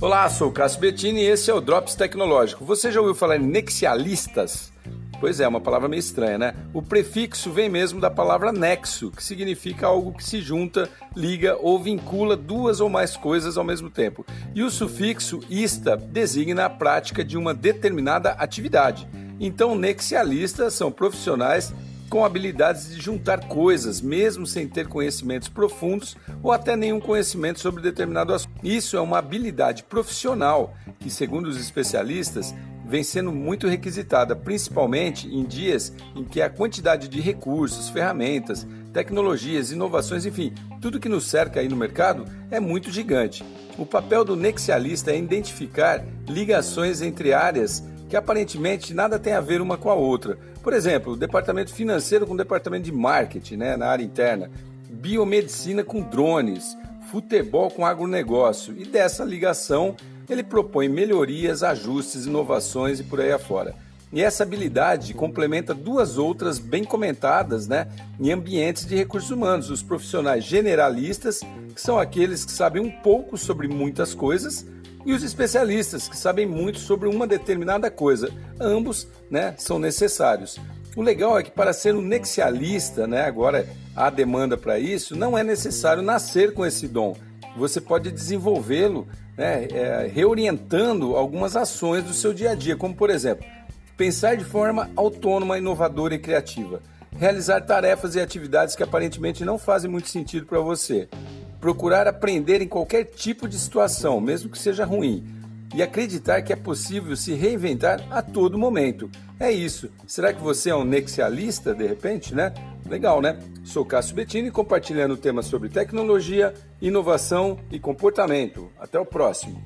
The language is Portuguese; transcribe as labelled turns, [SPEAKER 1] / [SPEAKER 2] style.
[SPEAKER 1] Olá, sou o Cássio Bettini e esse é o Drops Tecnológico. Você já ouviu falar em nexialistas? Pois é, uma palavra meio estranha, né? O prefixo vem mesmo da palavra nexo, que significa algo que se junta, liga ou vincula duas ou mais coisas ao mesmo tempo. E o sufixo ista designa a prática de uma determinada atividade. Então, nexialistas são profissionais com habilidades de juntar coisas, mesmo sem ter conhecimentos profundos ou até nenhum conhecimento sobre determinado assunto. Isso é uma habilidade profissional que, segundo os especialistas, vem sendo muito requisitada, principalmente em dias em que a quantidade de recursos, ferramentas, tecnologias, inovações, enfim, tudo que nos cerca aí no mercado é muito gigante. O papel do nexialista é identificar ligações entre áreas que aparentemente nada tem a ver uma com a outra. Por exemplo, o departamento financeiro com o departamento de marketing, né, na área interna, biomedicina com drones, futebol com agronegócio. E dessa ligação, ele propõe melhorias, ajustes, inovações e por aí afora. E essa habilidade complementa duas outras bem comentadas né, em ambientes de recursos humanos: os profissionais generalistas, que são aqueles que sabem um pouco sobre muitas coisas, e os especialistas, que sabem muito sobre uma determinada coisa. Ambos né, são necessários. O legal é que para ser um nexialista, né, agora há demanda para isso, não é necessário nascer com esse dom. Você pode desenvolvê-lo né, é, reorientando algumas ações do seu dia a dia, como por exemplo, pensar de forma autônoma, inovadora e criativa, realizar tarefas e atividades que aparentemente não fazem muito sentido para você, procurar aprender em qualquer tipo de situação, mesmo que seja ruim, e acreditar que é possível se reinventar a todo momento. É isso. Será que você é um nexialista de repente, né? Legal, né? Sou Cássio Bettini compartilhando temas sobre tecnologia, inovação e comportamento. Até o próximo.